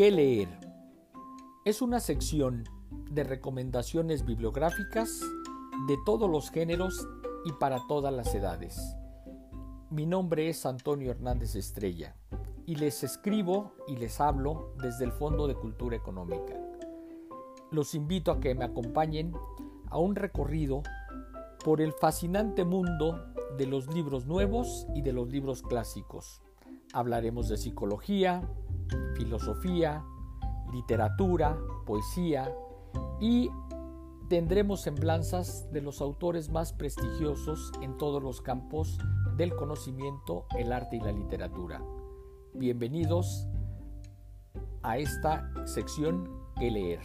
¿Qué leer? Es una sección de recomendaciones bibliográficas de todos los géneros y para todas las edades. Mi nombre es Antonio Hernández Estrella y les escribo y les hablo desde el Fondo de Cultura Económica. Los invito a que me acompañen a un recorrido por el fascinante mundo de los libros nuevos y de los libros clásicos. Hablaremos de psicología, filosofía, literatura, poesía y tendremos semblanzas de los autores más prestigiosos en todos los campos del conocimiento, el arte y la literatura. Bienvenidos a esta sección que leer.